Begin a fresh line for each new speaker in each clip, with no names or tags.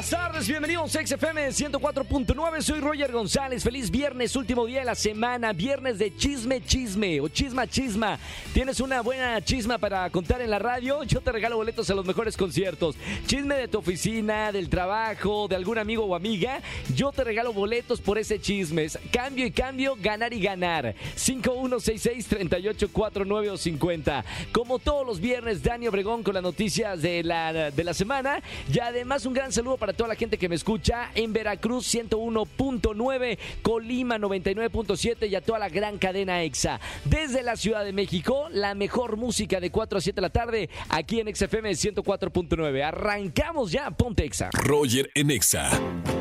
Buenas tardes, bienvenidos a XFM 104.9. Soy Roger González. Feliz viernes, último día de la semana. Viernes de chisme, chisme o chisma, chisma. ¿Tienes una buena chisma para contar en la radio? Yo te regalo boletos a los mejores conciertos. Chisme de tu oficina, del trabajo, de algún amigo o amiga. Yo te regalo boletos por ese chisme. Cambio y cambio, ganar y ganar. 5166-3849 o 50. Como todos los viernes, Dani Obregón con las noticias de la, de la semana. Y además, un gran saludo para toda la gente que me escucha en Veracruz 101.9, Colima 99.7 y a toda la gran cadena EXA. Desde la Ciudad de México, la mejor música de 4 a 7 de la tarde aquí en XFM 104.9. Arrancamos ya, ponte EXA.
Roger en Exa.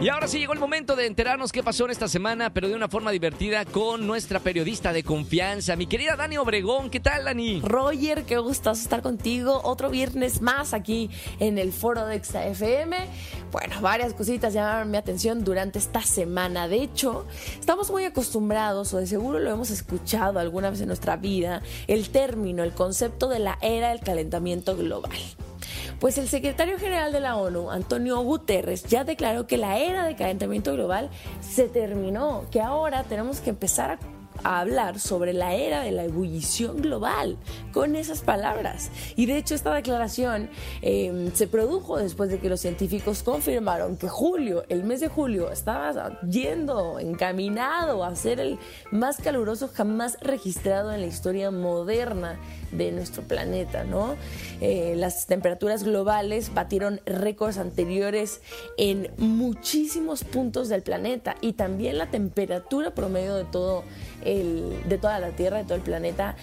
Y ahora sí llegó el momento de enterarnos qué pasó en esta semana, pero de una forma divertida con nuestra periodista de confianza, mi querida Dani Obregón. ¿Qué tal, Dani?
Roger, qué gustazo estar contigo. Otro viernes más aquí en el foro de XFM. Bueno, varias cositas llamaron mi atención durante esta semana. De hecho, estamos muy acostumbrados, o de seguro lo hemos escuchado alguna vez en nuestra vida, el término, el concepto de la era del calentamiento global. Pues el secretario general de la ONU, Antonio Guterres, ya declaró que la era de calentamiento global se terminó, que ahora tenemos que empezar a a hablar sobre la era de la ebullición global con esas palabras. Y de hecho esta declaración eh, se produjo después de que los científicos confirmaron que julio, el mes de julio, estaba yendo encaminado a ser el más caluroso jamás registrado en la historia moderna de nuestro planeta, ¿no? Eh, las temperaturas globales batieron récords anteriores en muchísimos puntos del planeta y también la temperatura promedio de todo de toda la Tierra, de todo el planeta,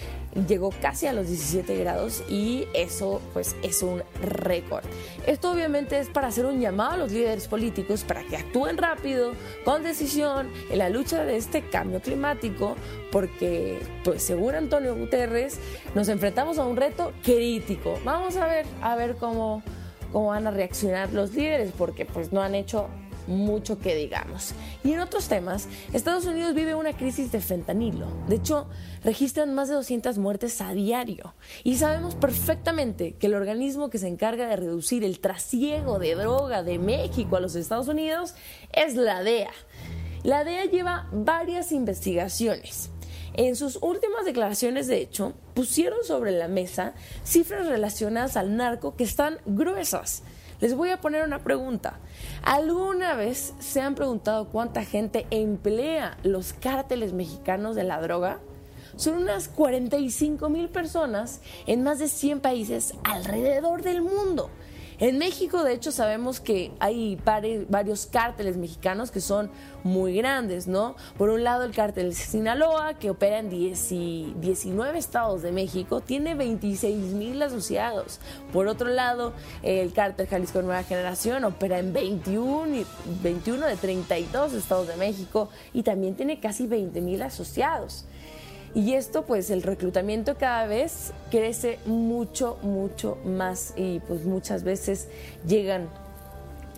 llegó casi a los 17 grados y eso pues es un récord. Esto obviamente es para hacer un llamado a los líderes políticos para que actúen rápido, con decisión, en la lucha de este cambio climático, porque pues según Antonio Guterres nos enfrentamos a un reto crítico. Vamos a ver, a ver cómo, cómo van a reaccionar los líderes, porque pues no han hecho mucho que digamos. Y en otros temas, Estados Unidos vive una crisis de fentanilo. De hecho, registran más de 200 muertes a diario. Y sabemos perfectamente que el organismo que se encarga de reducir el trasiego de droga de México a los Estados Unidos es la DEA. La DEA lleva varias investigaciones. En sus últimas declaraciones, de hecho, pusieron sobre la mesa cifras relacionadas al narco que están gruesas. Les voy a poner una pregunta. ¿Alguna vez se han preguntado cuánta gente emplea los cárteles mexicanos de la droga? Son unas 45 mil personas en más de 100 países alrededor del mundo. En México, de hecho, sabemos que hay varios cárteles mexicanos que son muy grandes, ¿no? Por un lado, el cártel Sinaloa, que opera en 19 estados de México, tiene 26 mil asociados. Por otro lado, el cártel Jalisco Nueva Generación opera en 21, 21 de 32 estados de México y también tiene casi 20 mil asociados. Y esto, pues el reclutamiento cada vez crece mucho, mucho más y pues muchas veces llegan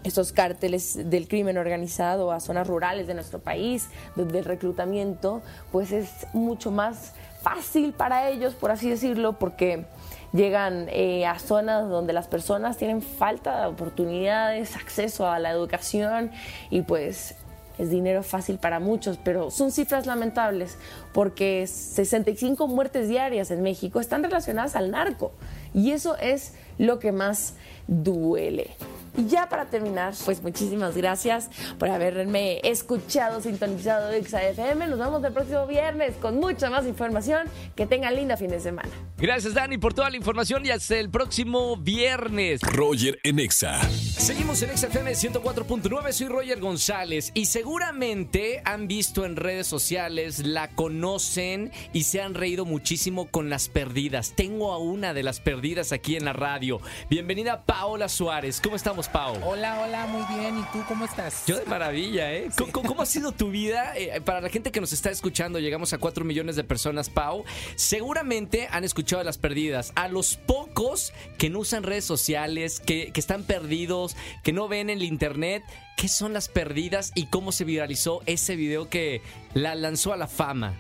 estos cárteles del crimen organizado a zonas rurales de nuestro país, donde el reclutamiento pues es mucho más fácil para ellos, por así decirlo, porque llegan eh, a zonas donde las personas tienen falta de oportunidades, acceso a la educación y pues es dinero fácil para muchos, pero son cifras lamentables porque 65 muertes diarias en México están relacionadas al narco y eso es lo que más duele. Y ya para terminar, pues muchísimas gracias por haberme escuchado, sintonizado de XAFM. Nos vemos el próximo viernes con mucha más información. Que tengan linda fin de semana.
Gracias, Dani, por toda la información y hasta el próximo viernes.
Roger en Exa.
Seguimos en XFM 104.9. Soy Roger González y seguramente han visto en redes sociales, la conocen y se han reído muchísimo con las perdidas. Tengo a una de las perdidas aquí en la radio. Bienvenida, Paola Suárez. ¿Cómo estamos? Pau?
Hola, hola, muy bien. ¿Y tú cómo estás?
Yo de maravilla, ¿eh? ¿Cómo, ha sido tu vida? Eh, para la gente que nos está escuchando, llegamos a 4 millones de personas, Pau. Seguramente han escuchado a las perdidas. A los pocos que no usan redes sociales, que, que están perdidos, que no ven el internet, ¿qué son las perdidas y cómo se viralizó ese video que la lanzó a la fama?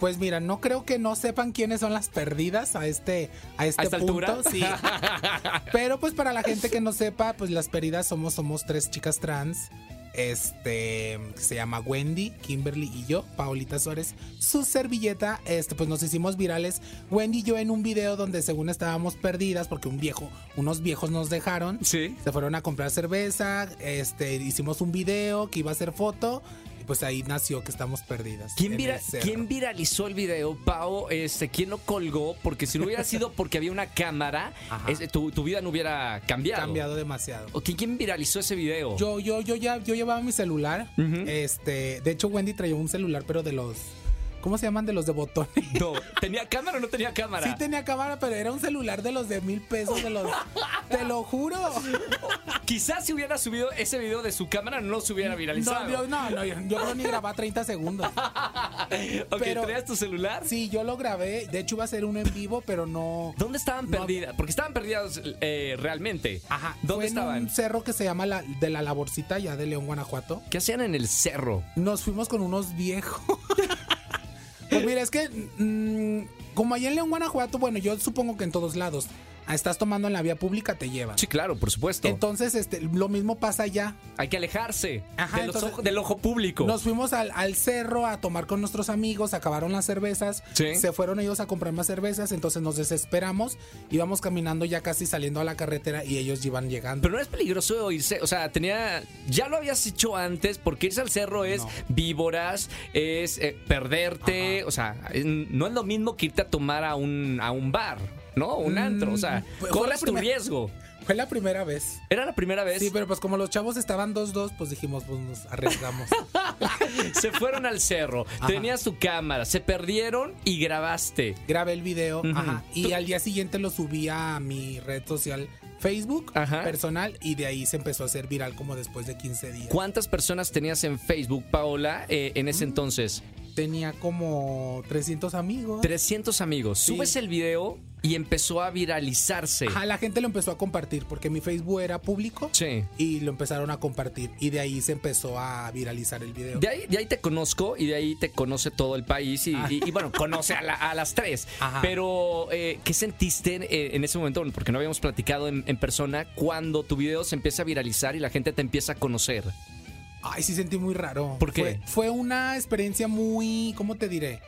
Pues mira, no creo que no sepan quiénes son las perdidas a este, a este
¿A esta
punto.
altura?
Sí. Pero pues para la gente que no sepa, pues las perdidas somos, somos tres chicas trans. Este se llama Wendy, Kimberly y yo, Paulita Suárez. Su servilleta, este, pues nos hicimos virales. Wendy y yo en un video donde según estábamos perdidas, porque un viejo, unos viejos nos dejaron.
Sí.
Se fueron a comprar cerveza. Este, hicimos un video que iba a ser foto. Pues ahí nació que estamos perdidas.
¿Quién, vira- viralizó el video, Pau? Este, ¿Quién lo colgó? Porque si no hubiera sido porque había una cámara,
Ajá.
es- tu, tu vida no hubiera cambiado.
cambiado demasiado.
¿O quién, viralizó ese video?
Yo, yo, yo ya, yo llevaba mi celular. Este, de hecho, Wendy traía un celular, pero de los. ¿Cómo se llaman? De los de botones.
No, ¿tenía cámara o no tenía cámara?
Sí tenía cámara, pero era un celular de los de mil pesos, de los. Te lo juro.
Quizás si hubiera subido ese video de su cámara no se hubiera viralizado.
No, yo, no, no, yo, yo creo ni grababa 30 segundos.
ok,
pero-
¿traías tu celular?
Sí, yo lo grabé. De hecho, iba a ser uno en vivo, pero no.
¿Dónde estaban
No.
perdidas? Porque estaban perdidas eh, realmente.
Ajá.
¿Dónde
fue en
estaban?
un cerro que se llama la, de la Laborcita, ya de León, Guanajuato.
¿Qué hacían en el cerro?
Nos fuimos con unos viejos. pues mira, es que mm, como allá en León, Guanajuato, bueno, yo supongo que en todos lados, estás tomando en la vía pública, te llevan.
Sí, claro, por supuesto.
Entonces, este, lo mismo pasa allá.
Hay que alejarse
Ajá,
de los
entonces-
ojo- del ojo público.
Nos fuimos al, al cerro a tomar con nuestros amigos, acabaron las cervezas,
Sí.
se fueron ellos a comprar más cervezas, entonces nos desesperamos, íbamos caminando ya casi saliendo a la carretera y ellos iban llegando.
Pero no es peligroso irse, o sea, tenía, ya lo habías hecho antes, porque irse al cerro es
No.
víboras, es eh, perderte, o sea, no es lo mismo que irte a tomar a un, a un bar, ¿no? Un antro, o sea,
pues, fue la
corres tu riesgo.
Fue la primera vez.
Era la primera vez.
Sí, pero pues como los chavos estaban 2-2, pues dijimos, pues nos arriesgamos.
Se fueron al cerro, tenías tu cámara, se perdieron y grabaste.
grabé el video ajá, y al día siguiente lo subí a mi red social Facebook
Ajá.
personal y de ahí se empezó a hacer viral como después de 15 días.
¿Cuántas personas tenías en Facebook, Paola, eh, en
Mm.
ese entonces?
Tenía como 300 amigos.
300 amigos.
Sí.
Subes el video y empezó a viralizarse.
Ajá, la gente lo empezó a compartir porque mi Facebook era público
Sí.
y lo empezaron a compartir y de ahí se empezó a viralizar el video.
De ahí, de ahí te conozco y de ahí te conoce todo el país y, y- y, bueno, conoce a, la- a las tres.
Ah. Ajá.
Pero, eh, ¿qué sentiste eh, en ese momento? Porque no habíamos platicado en, en persona cuando tu video se empieza a viralizar y la gente te empieza a conocer.
Ay, sí sentí muy raro.
¿Por qué?
Fue, fue una experiencia muy, ¿cómo te diré?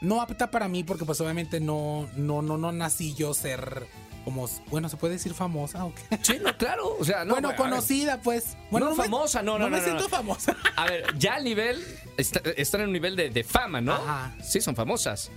No apta para mí porque pues obviamente no, no, no, no nací yo ser como, bueno, ¿se puede decir famosa o qué?
Sí, no, claro. O sea, no,
bueno, conocida pues. Bueno,
No,
me-
famosa, no, no,
No
no,
me siento famosa.
A ver, ya al nivel, está- están en un nivel de, de fama, ¿no?
Ajá.
Sí, son famosas.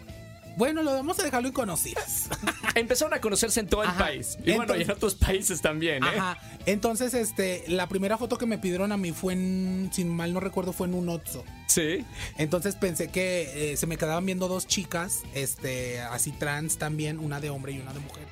Bueno, lo vamos a dejarlo en conocidas.
Empezaron a conocerse en todo el país. Y bueno, y en otros países también, ¿eh?
Ajá. Entonces, este, la primera foto que me pidieron a mí fue en, sin mal no recuerdo, fue en un Otso.
Sí.
Entonces pensé que eh, se me quedaban viendo dos chicas, este, así trans también, una de hombre y una de mujer.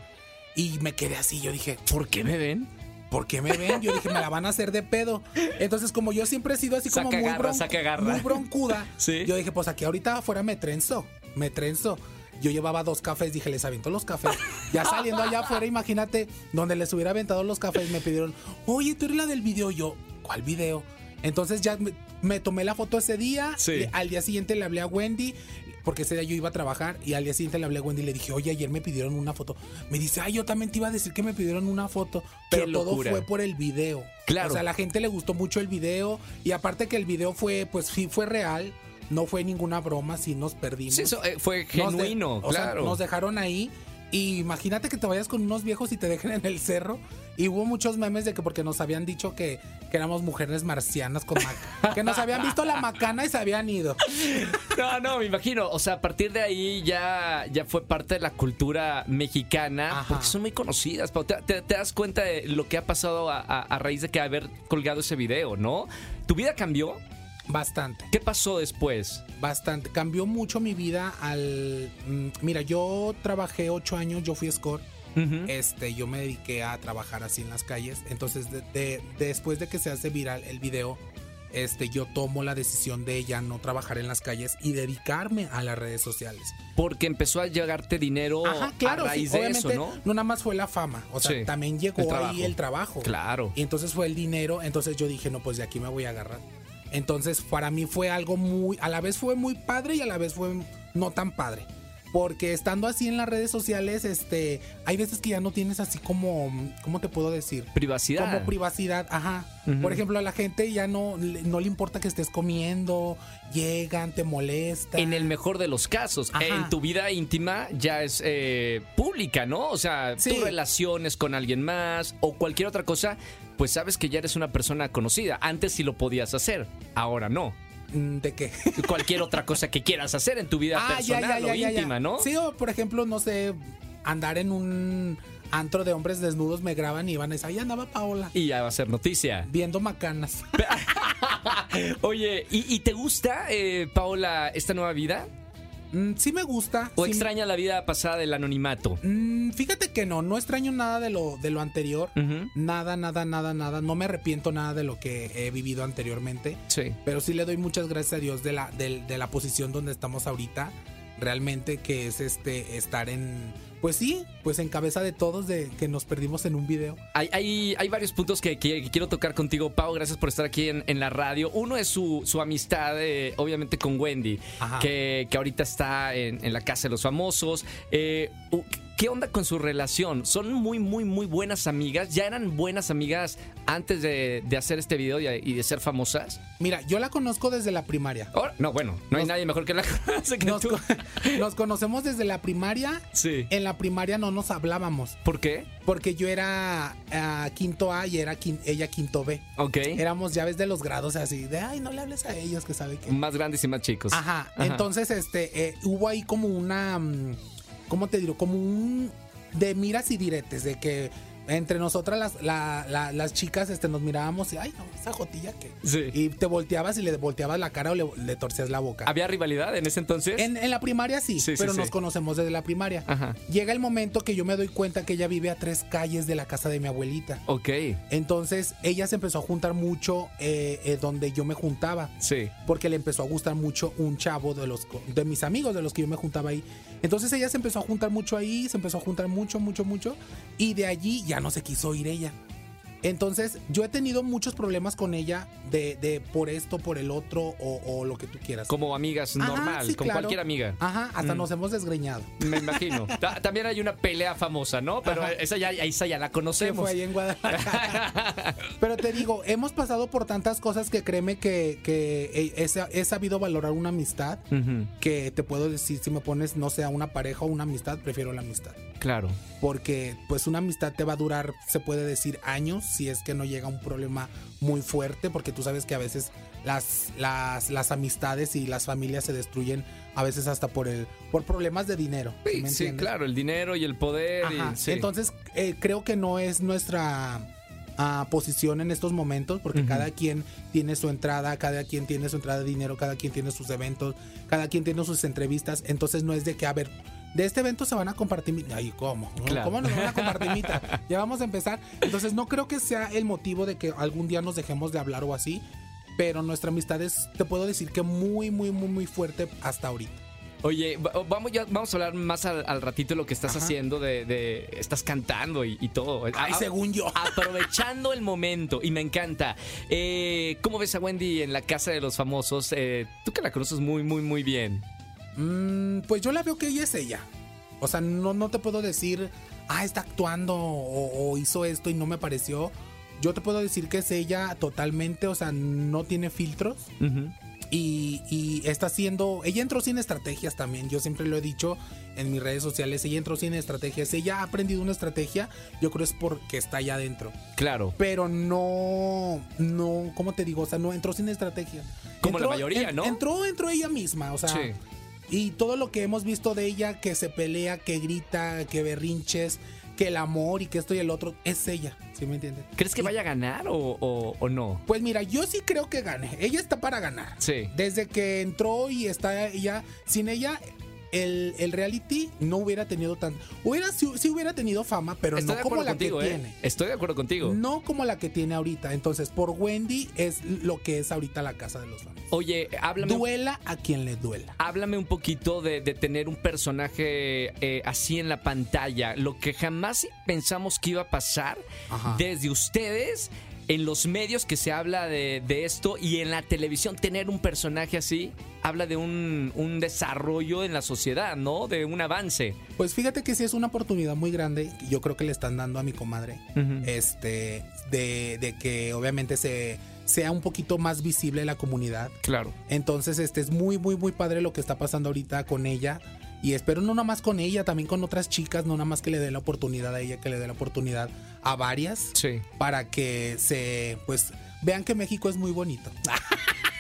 Y me quedé así, yo dije,
¿Por qué me ven?
¿por qué me ven? Yo dije, me la van a hacer de pedo. Entonces, como yo siempre he sido así como
Saca
muy,
garra, saca garra.
muy broncuda,
Sí.
yo dije, pues aquí ahorita afuera me trenzo, me trenzo. Yo llevaba dos cafés, dije, les aviento los cafés. Ya saliendo allá afuera, imagínate, donde les hubiera aventado los cafés, me pidieron, oye, tú eres la del video. Yo, ¿cuál video? Entonces ya me, me tomé la foto ese día.
Sí.
al día siguiente le hablé a Wendy, porque ese día yo iba a trabajar. Y al día siguiente le hablé a Wendy y le dije, oye, ayer me pidieron una foto. Me dice, ay, yo también te iba a decir que me pidieron una foto. Pero todo fue por el video.
Claro.
O sea, a la gente le gustó mucho el video. Y aparte que el video fue, pues sí, fue real. No fue ninguna broma, sí nos perdimos.
Sí, eso eh, fue
Nos de-
genuino,
o sea,
claro.
nos dejaron ahí. Y imagínate que te vayas con unos viejos y te dejen en el cerro. Y hubo muchos memes de que porque nos habían dicho que, que éramos mujeres marcianas con maca- que nos habían visto la macana y se habían ido.
No, no, me imagino. O sea, a partir de ahí ya, ya fue parte de la cultura mexicana,
Ajá.
porque son muy conocidas. Te, te- te das cuenta de lo que ha pasado a, a- a raíz de que haber colgado ese video, ¿no? ¿Tu vida cambió?
Bastante.
¿Qué pasó después?
Bastante. Cambió mucho mi vida al. mm, Mira, yo trabajé ocho años, yo fui score. Este, yo me dediqué a trabajar así en las calles. Entonces, de- de- después de que se hace viral el video, este, yo tomo la decisión de ya no trabajar en las calles y dedicarme a las redes sociales.
Porque empezó a llegarte dinero
Ajá, claro,
a raíz
sí,
de eso,
obviamente
¿no?
nada más fue la fama, o sea,
Sí,
también llegó
el
ahí el trabajo.
Claro.
Y entonces fue el dinero, entonces yo dije, no, pues de aquí me voy a agarrar. Entonces, para mí fue algo muy, a la vez fue muy padre y a la vez fue no tan padre. Porque estando así en las redes sociales, este, hay veces que ya no tienes así como, ¿cómo te puedo decir?
Privacidad.
Como privacidad, ajá. Por ejemplo, a la gente ya no, le- no le importa que estés comiendo, llegan, te molestan.
En el mejor de los casos,
Ajá.
en tu vida íntima ya es eh, pública, ¿no? O sea,
Sí.
tus relaciones con alguien más o cualquier otra cosa, pues sabes que ya eres una persona conocida. Antes sí lo podías hacer, ahora no.
Mm, ¿De qué?
Cualquier otra cosa que quieras hacer en tu vida
Ah,
personal o íntima, ¿no?
Sí, o por ejemplo, no sé, andar en un antro de hombres desnudos me graban y van a decir, ahí andaba Paola,
Y ya va a ser noticia.
viendo macanas.
Oye, ¿y, y te gusta, eh, Paola, esta nueva vida?
Mm, sí me gusta.
¿O
sí-
extraña la vida pasada del anonimato?
Mm, fíjate que no, no extraño nada de lo, de lo anterior. Nada, nada, nada, nada. No me arrepiento nada de lo que he vivido anteriormente.
Sí.
Pero sí le doy muchas gracias a Dios de la, de, de la posición donde estamos ahorita. Realmente que es este estar en. Pues sí, pues en cabeza de todos de que nos perdimos en un video.
Hay, hay, hay varios puntos que, que- que quiero tocar contigo, Pau. Gracias por estar aquí en, en la radio. Uno es su, su amistad, eh, obviamente, con Wendy, que, que ahorita está en, en la Casa de los Famosos. Eh, ¿Qué onda con su relación? ¿Son muy, muy, muy buenas amigas? ¿Ya eran buenas amigas antes de, de hacer este video y, y de ser famosas?
Mira, yo la conozco desde la primaria.
No, bueno, no hay nadie mejor que la que
Nos,
tú.
nos conocemos desde la primaria.
Sí.
En la primaria no nos hablábamos.
¿Por qué?
Porque yo era ah, quinto A y era quin- ella quinto B.
Ok.
Éramos llaves de los grados así, de ay, no le hables a ellos, que sabe que.
Más grandes y más chicos.
Ajá. Entonces, este, eh, hubo ahí como una. mm, ¿Cómo te digo? Como un. De miras y diretes, de que entre nosotras las, la- la- las chicas este, nos mirábamos y, ay, no, esa jotilla que.
Sí.
Y te volteabas y le volteabas la cara o le, le torcías la boca.
¿Había rivalidad en ese entonces?
En, en la primaria sí,
Sí,
pero
sí.
nos conocemos desde la primaria.
Ajá.
Llega el momento que yo me doy cuenta que ella vive a tres calles de la casa de mi abuelita.
Ok.
Entonces ella se empezó a juntar mucho eh, eh, donde yo me juntaba.
Sí.
Porque le empezó a gustar mucho un chavo de los de mis amigos de los que yo me juntaba ahí. Entonces ella se empezó a juntar mucho ahí, se empezó a juntar mucho, mucho, mucho. Y de allí ya no se quiso ir ella. Entonces yo he tenido muchos problemas con ella de, de por esto, por el otro o, o lo que tú quieras.
Como amigas,
Ajá,
normal,
sí,
con
claro.
cualquier amiga.
Ajá, hasta
Mm.
nos hemos desgreñado.
Me imagino. Ta- También hay una pelea famosa, ¿no? Pero
Ajá.
esa ya, esa ya la conocemos.
fue ahí en Guadalajara. Pero te digo, hemos pasado por tantas cosas que créeme que, que he, he sa- he sabido valorar una amistad. Que te puedo decir, si me pones, no sé, a una pareja o una amistad, prefiero la amistad.
Claro.
Porque pues una amistad te va a durar, se puede decir, años, si es que no llega un problema muy fuerte, porque tú sabes que a veces las, las, las amistades y las familias se destruyen a veces hasta por el por problemas de dinero. ¿sí me
claro, el dinero y el poder. y-
Ajá.
sí.
Entonces, eh, creo que no es nuestra ah, posición en estos momentos, porque cada quien tiene su entrada, cada quien tiene su entrada de dinero, cada quien tiene sus eventos, cada quien tiene sus entrevistas. Entonces, no es de que, a ver, de este evento se van a compartir. Ay, ¿cómo? ¿Cómo nos van a compartir? Ya vamos a empezar. Entonces, no creo que sea el motivo de que algún día nos dejemos de hablar o así. Pero nuestra amistad es, te puedo decir que muy, muy, muy, muy fuerte hasta ahorita.
Oye, va- vamos, ya, vamos a hablar más al, al ratito de lo que estás
Ajá.
haciendo, de, de- estás cantando y, y todo.
Ay,
A-
según yo.
Aprovechando el momento, y me encanta. Eh, ¿Cómo ves a Wendy en la casa de los famosos? Eh, tú que la conoces muy, muy, muy bien.
Mm, pues yo la veo que ella es ella. O sea, no, no te puedo decir, ah, está actuando o, o hizo esto y no me pareció. Yo te puedo decir que es ella totalmente, o sea, no tiene filtros y, y está haciendo, ella entró sin estrategias también, yo siempre lo he dicho en mis redes sociales, ella entró sin estrategias, ella ha aprendido una estrategia, yo creo es porque está allá adentro,
Claro.
pero no, no, ¿cómo te digo? O sea, no entró sin estrategia.
Como la mayoría, ¿no?
Entró, entró ella misma, o sea,
Sí.
Y todo lo que hemos visto de ella, que se pelea, que grita, que berrinches, que el amor y que esto y el otro, es ella, ¿sí me entiendes?
¿Crees que
Y-
vaya a ganar o, o- o no?
Pues mira, yo sí creo que gane. Ella está para ganar.
Sí.
Desde que entró y está ella, sin ella, el, el reality no hubiera tenido tan... Hubiera, sí, sí hubiera tenido fama, pero
Estoy
no como la
contigo,
que
¿eh?
tiene.
Estoy de acuerdo contigo.
No como la que tiene ahorita. Entonces, por Wendy es lo que es ahorita la casa de los famosos.
Oye, háblame,
Duela a quien le duela.
háblame un poquito de, de tener un personaje eh, así en la pantalla. Lo que jamás pensamos que iba a pasar
Ajá.
desde ustedes en los medios que se habla de, de esto y en la televisión tener un personaje así habla de un, un desarrollo en la sociedad, ¿no? De un avance.
Pues fíjate que sí es una oportunidad muy grande. Yo creo que le están dando a mi comadre. Este, de, de que obviamente se sea un poquito más visible la comunidad.
Claro.
Entonces, este es muy, muy, muy padre lo que está pasando ahorita con ella. Y espero no nada más con ella, también con otras chicas, no nada más que le dé la oportunidad a ella, que le dé la oportunidad a varias.
Sí.
Para que se, pues, vean que México es muy bonito.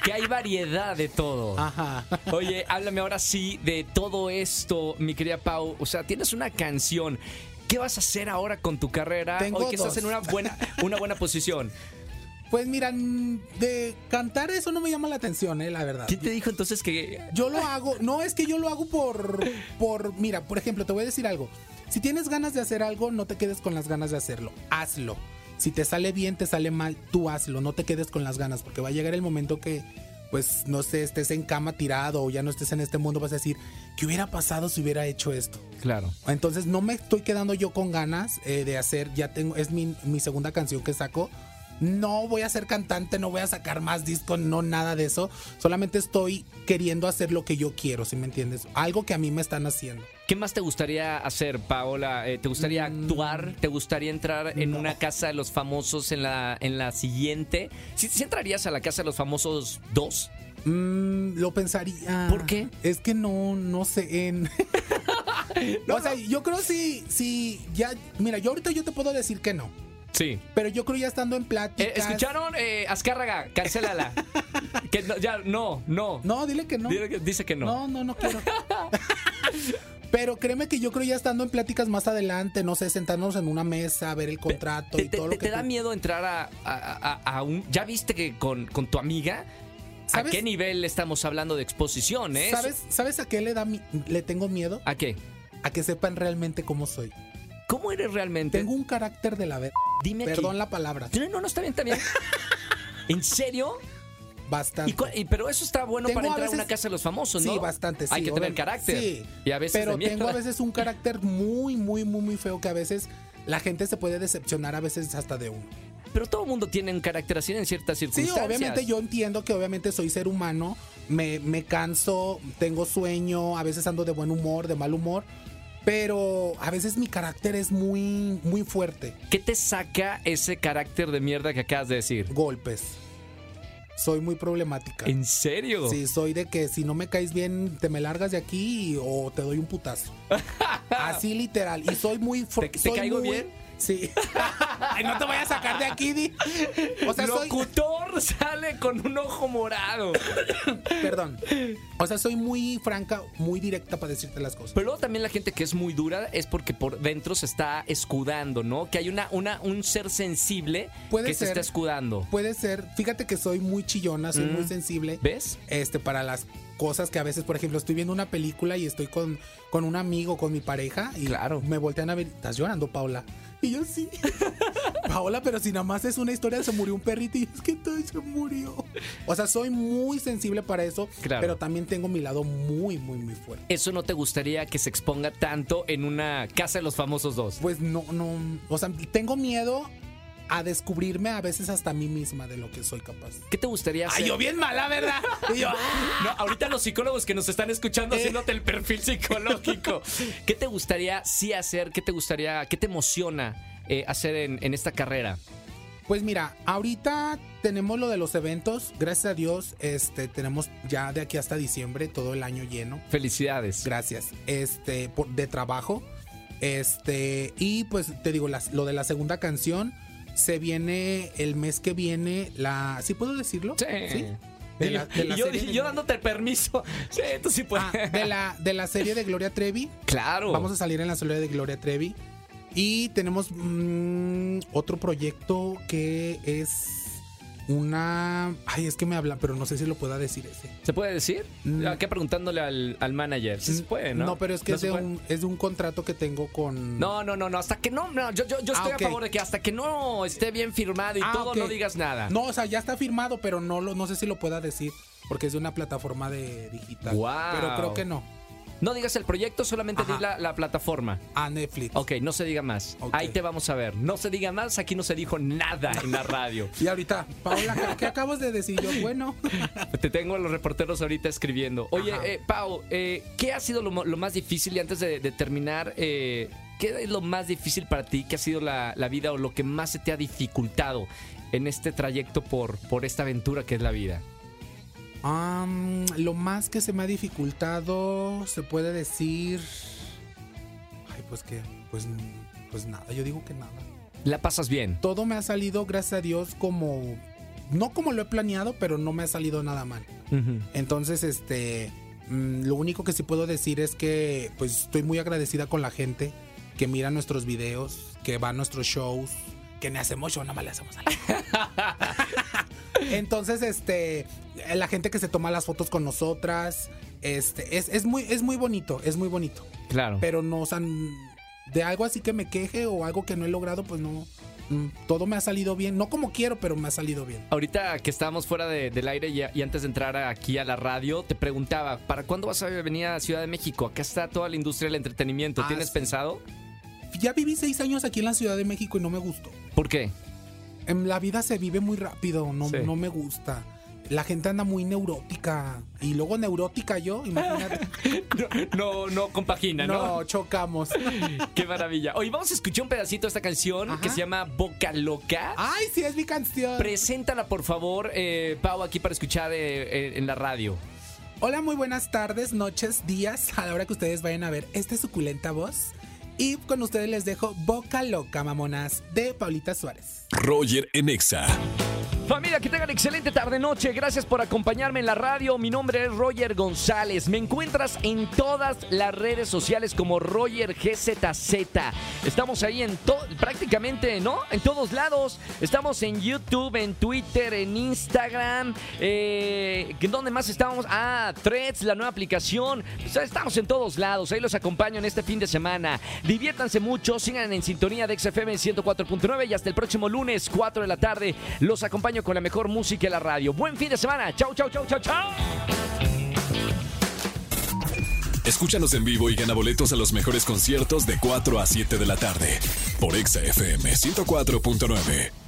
Que hay variedad de todo.
Ajá.
Oye, háblame ahora sí de todo esto, mi querida Pau. O sea, tienes una canción. ¿Qué vas a hacer ahora con tu carrera?
Tengo
Hoy que estás en una buena, una buena posición.
Pues mira, de cantar eso no me llama la atención, eh, la verdad.
¿Quién te dijo entonces que
Yo lo hago, no es que yo lo hago por, por, mira, por ejemplo, te voy a decir algo. Si tienes ganas de hacer algo, no te quedes con las ganas de hacerlo, hazlo. Si te sale bien, te sale mal, tú hazlo, no te quedes con las ganas, porque va a llegar el momento que, pues, no sé, estés en cama tirado o ya no estés en este mundo, vas a decir, ¿qué hubiera pasado si hubiera hecho esto?
Claro.
Entonces no me estoy quedando yo con ganas eh, de hacer, ya tengo, es mi, mi segunda canción que saco. No voy a ser cantante, no voy a sacar más discos, no nada de eso. Solamente estoy queriendo hacer lo que yo quiero, ¿sí me entiendes? Algo que a mí me están haciendo.
¿Qué más te gustaría hacer, Paola? Eh, ¿Te gustaría actuar? ¿Te gustaría entrar en
Mm. no.
una casa de los famosos en la, en la siguiente? ¿Sí, sí entrarías a la casa de los famosos 2?
Mm, lo pensaría.
¿Por qué?
Es que no, no sé. En... o sea, yo creo si, si ya, mira, yo ahorita yo te puedo decir que no.
Sí.
Pero yo creo ya estando en pláticas.
Eh, ¿Escucharon? Eh, Azcárraga, cancélala. que no, ya, no, no.
No, dile que no.
Dile que- dice que no.
No, no, no quiero. Pero créeme que yo creo ya estando en pláticas más adelante, no sé, sentarnos en una mesa, ver el contrato
¿Te,
y todo
te-
lo que
te da
tú-
miedo entrar a, a- a- a un... ¿Ya viste que con, con tu amiga? ¿A qué nivel estamos hablando de exposición, eh?
¿Sabes, ¿Sabes a qué le da mi- le tengo miedo?
¿A qué?
A que sepan realmente cómo soy.
¿Cómo eres realmente?
Tengo un carácter de la ver.
Dime aquí.
Perdón la palabra.
No, no, no, está bien, está bien. ¿En serio?
Bastante.
¿Y y- pero eso está bueno
Tengo
para entrar a una
veces-
casa de los famosos, ¿no?
Sí, bastante, sí.
Hay que tener carácter.
Sí.
Y a veces
Pero tengo a veces un carácter muy, muy, muy, muy feo que a veces la gente se puede decepcionar a veces hasta de uno.
Pero todo el mundo tiene un carácter así en ciertas
Sí,
circunstancias.
obviamente yo entiendo que obviamente soy ser humano, me, me canso, tengo sueño, a veces ando de buen humor, de mal humor, pero a veces mi carácter es muy, muy fuerte.
¿Qué te saca ese carácter de mierda que acabas de decir?
Golpes. Soy muy problemática.
¿En serio?
Sí, soy de que si no me caes bien, te me largas de aquí y- o te doy un putazo. Así literal. Y soy muy...
¿Te- te
soy
caigo
muy-
bien?
Sí. Ay, no te voy a sacar de aquí, Di. O sea, soy...
Locutor sale con un ojo morado.
Perdón. O sea, soy muy franca, muy directa para decirte las cosas.
Pero luego también la gente que es muy dura es porque por dentro se está escudando, ¿no? Que hay una, una, un ser sensible
Puede
que se está escudando.
Puede ser, fíjate que soy muy chillona, soy muy sensible.
Mm. ¿Ves?
Este, para las cosas que a veces, por ejemplo, estoy viendo una película y estoy con, con un amigo, con mi pareja, y
Claro.
me voltean a ver, ¿estás llorando, Paula? Y yo sí. Paola, pero si nada más es una historia, se murió un perrito y es que todo se murió. O sea, soy muy sensible para eso,
Claro.
pero también tengo mi lado muy, muy, muy fuerte.
¿Eso no te gustaría que se exponga tanto en una casa de los famosos dos?
Pues no, no, o sea, tengo miedo a descubrirme a veces hasta a mí misma de lo que soy capaz.
¿Qué te gustaría hacer?
Ay, yo bien mala, ¿verdad? Y yo,
No, ahorita los psicólogos que nos están escuchando
Eh.
haciéndote el perfil psicológico. ¿Qué te gustaría sí hacer? ¿Qué te gustaría, qué te emociona eh, hacer en, en esta carrera?
Pues mira, ahorita tenemos lo de los eventos. Gracias a Dios, este, tenemos ya de aquí hasta diciembre todo el año lleno.
Felicidades.
Gracias. Este, por- de trabajo. Este, y pues te digo, las- lo de la segunda canción se viene el mes que viene. La, ¿sí puedo decirlo?
Sí.
De la, de la
y yo,
serie
y
de-
yo dándote el permiso. Sí, tú sí puedes.
Ah, de la, de la serie de Gloria Trevi.
claro.
Vamos a salir en la serie de Gloria Trevi. Y tenemos mm, otro proyecto que es una. Ay, es que me habla, pero no sé si lo pueda decir ese.
¿Se puede decir?
Mm.
Acá preguntándole al, al manager. Sí se puede, ¿no?
pero es que
¿No
es, de un, es de un contrato que tengo con.
No, no, no, no. Hasta que no. no, yo yo, yo
Ah,
estoy a favor de que hasta que no esté bien firmado y
Ah,
todo, no digas nada.
No, o sea, ya está firmado, pero no, lo, no sé si lo pueda decir. Porque es de una plataforma de digital. Pero creo que no.
No digas el proyecto, solamente di la, la plataforma.
A Netflix.
Ok, no se diga más. Ahí te vamos a ver. No se diga más, aquí no se dijo nada en la radio.
Y ahorita, Paola, ¿qué- ¿qué acabas de decir? Yo, bueno.
Te tengo a los reporteros ahorita escribiendo. Oye, eh, Pau, eh, ¿qué ha sido lo, más difícil? Y antes de, de terminar, eh, ¿qué es lo más difícil para ti? ¿Qué ha sido la, la vida o lo que más se te ha dificultado en este trayecto por, por esta aventura que es la vida?
Am, lo más que se me ha dificultado, se puede decir. Ay, pues que, pues, pues nada, yo digo que nada.
¿La pasas bien?
Todo me ha salido, gracias a Dios, como. No como lo he planeado, pero no me ha salido nada mal. Entonces, este. mm, Lo único que sí puedo decir es que, pues, estoy muy agradecida con la gente que mira nuestros videos, que va a nuestros shows, que ni hacemos show, nada más le hacemos a la Entonces, este, la gente que se toma las fotos con nosotras, este, es, es muy, es muy bonito, es muy bonito.
Claro.
Pero no, o sea, de algo así que me queje o algo que no he logrado, pues no. mm, Todo me ha salido bien, no como quiero, pero me ha salido bien.
Ahorita que estábamos fuera de- del aire y, y antes de entrar aquí a la radio, te preguntaba, ¿para cuándo vas a venir a Ciudad de México? Acá está toda la industria del entretenimiento.
Ah,
¿Tienes
sí.
pensado?
Ya viví seis años aquí en la Ciudad de México y no me gustó.
¿Por qué?
En la vida se vive muy rápido, no,
Sí.
no me gusta. La gente anda muy neurótica. Y luego neurótica yo, imagínate.
No, no, compagina,
no, chocamos.
Qué maravilla. Hoy vamos a escuchar un pedacito de esta canción
Ajá.
que se llama Boca Loca.
Ay, sí, es mi canción.
Preséntala, por favor, eh, Pau, aquí para escuchar eh, eh, en la radio.
Hola, muy buenas tardes, noches, días, a la hora que ustedes vayan a ver esta suculenta voz. Y con ustedes les dejo Boca Loca, mamonas, de Paulita Suárez.
Roger en Exa.
Familia, que tengan excelente tarde-noche. Gracias por acompañarme en la radio. Mi nombre es Roger González. Me encuentras en todas las redes sociales como Roger GZZ. Estamos ahí en prácticamente, ¿no? En todos lados. Estamos en YouTube, en Twitter, en Instagram. Eh, ¿Dónde más estamos? Ah, Threads, la nueva aplicación. Pues, estamos en todos lados. Ahí los acompaño en este fin de semana. Diviértanse mucho. Sigan en sintonía de XFM 104.9 y hasta el próximo lunes, 4 de la tarde. Los acompaño con la mejor música en la radio. Buen fin de semana. Chau, chau, chau, chau, chau.
Escúchanos en vivo y gana boletos a los mejores conciertos de 4 a 7 de la tarde por Exa FM 104.9.